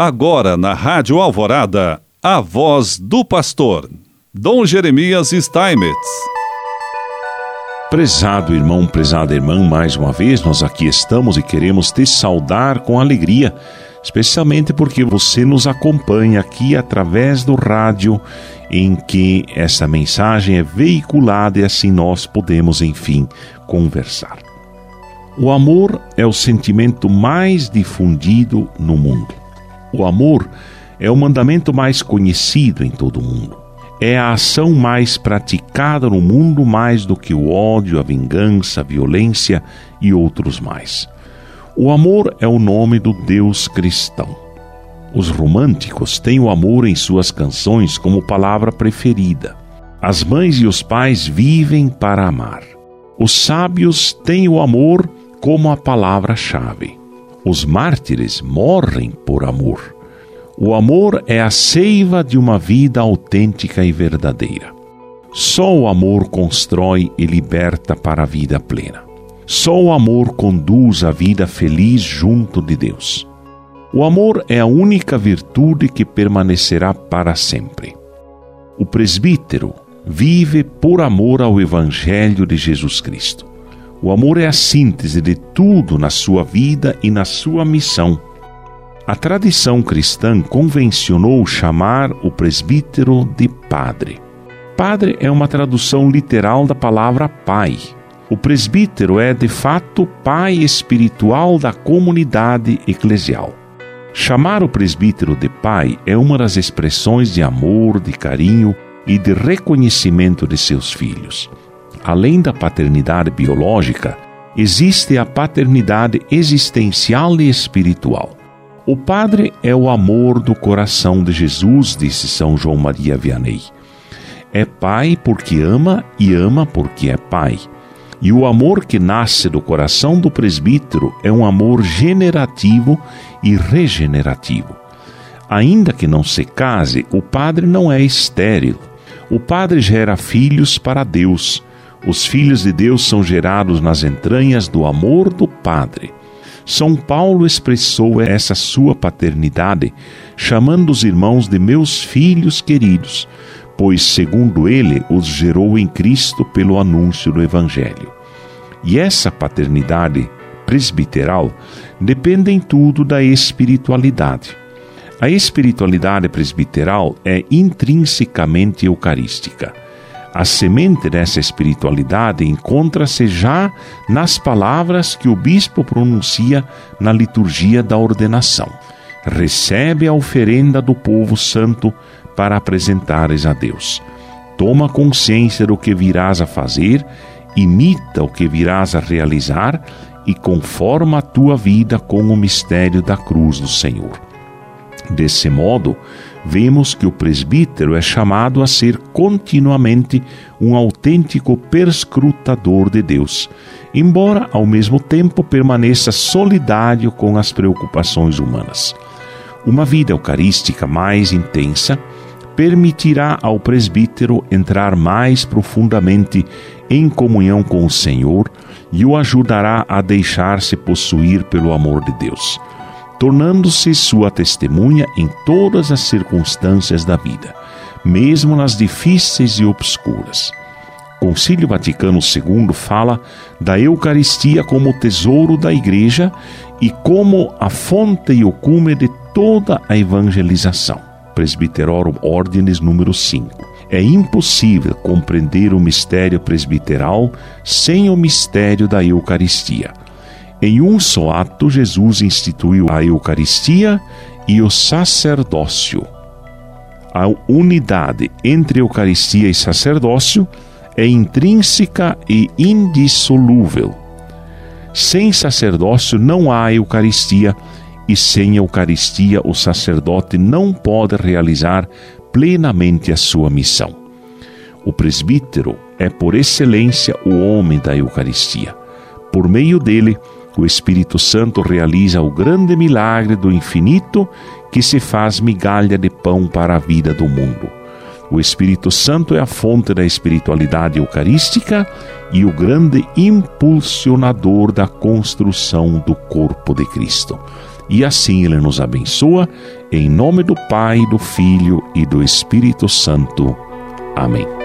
Agora na Rádio Alvorada, a voz do pastor, Dom Jeremias Steinmetz. Prezado irmão, prezada irmã, mais uma vez nós aqui estamos e queremos te saudar com alegria, especialmente porque você nos acompanha aqui através do rádio em que essa mensagem é veiculada e assim nós podemos, enfim, conversar. O amor é o sentimento mais difundido no mundo. O amor é o mandamento mais conhecido em todo o mundo. É a ação mais praticada no mundo mais do que o ódio, a vingança, a violência e outros mais. O amor é o nome do Deus cristão. Os românticos têm o amor em suas canções como palavra preferida. As mães e os pais vivem para amar. Os sábios têm o amor como a palavra-chave. Os mártires morrem por amor. O amor é a seiva de uma vida autêntica e verdadeira. Só o amor constrói e liberta para a vida plena. Só o amor conduz a vida feliz junto de Deus. O amor é a única virtude que permanecerá para sempre. O presbítero vive por amor ao Evangelho de Jesus Cristo. O amor é a síntese de tudo na sua vida e na sua missão. A tradição cristã convencionou chamar o presbítero de padre. Padre é uma tradução literal da palavra pai. O presbítero é, de fato, pai espiritual da comunidade eclesial. Chamar o presbítero de pai é uma das expressões de amor, de carinho e de reconhecimento de seus filhos além da paternidade biológica, existe a paternidade existencial e espiritual. O Padre é o amor do coração de Jesus, disse São João Maria Vianney. É pai porque ama e ama porque é pai. E o amor que nasce do coração do presbítero é um amor generativo e regenerativo. Ainda que não se case, o padre não é estéril. O padre gera filhos para Deus os filhos de Deus são gerados nas entranhas do amor do Padre. São Paulo expressou essa sua paternidade, chamando os irmãos de meus filhos queridos, pois, segundo ele, os gerou em Cristo pelo anúncio do Evangelho. E essa paternidade presbiteral depende em tudo da espiritualidade. A espiritualidade presbiteral é intrinsecamente eucarística. A semente dessa espiritualidade encontra-se já nas palavras que o bispo pronuncia na liturgia da ordenação. Recebe a oferenda do povo santo para apresentares a Deus. Toma consciência do que virás a fazer, imita o que virás a realizar e conforma a tua vida com o mistério da cruz do Senhor. Desse modo, vemos que o presbítero é chamado a ser continuamente um autêntico perscrutador de Deus, embora ao mesmo tempo permaneça solidário com as preocupações humanas. Uma vida eucarística mais intensa permitirá ao presbítero entrar mais profundamente em comunhão com o Senhor e o ajudará a deixar-se possuir pelo amor de Deus tornando-se sua testemunha em todas as circunstâncias da vida, mesmo nas difíceis e obscuras. Concílio Vaticano II fala da Eucaristia como tesouro da Igreja e como a fonte e o cume de toda a evangelização. Presbiterorum Ordinis número 5. É impossível compreender o mistério presbiteral sem o mistério da Eucaristia em um só ato, Jesus instituiu a Eucaristia e o sacerdócio. A unidade entre Eucaristia e sacerdócio é intrínseca e indissolúvel. Sem sacerdócio não há Eucaristia, e sem Eucaristia o sacerdote não pode realizar plenamente a sua missão. O presbítero é, por excelência, o homem da Eucaristia. Por meio dele, o Espírito Santo realiza o grande milagre do infinito que se faz migalha de pão para a vida do mundo. O Espírito Santo é a fonte da espiritualidade eucarística e o grande impulsionador da construção do corpo de Cristo. e assim Ele nos abençoa, em nome do Pai, do Filho e do Espírito Santo. Amém.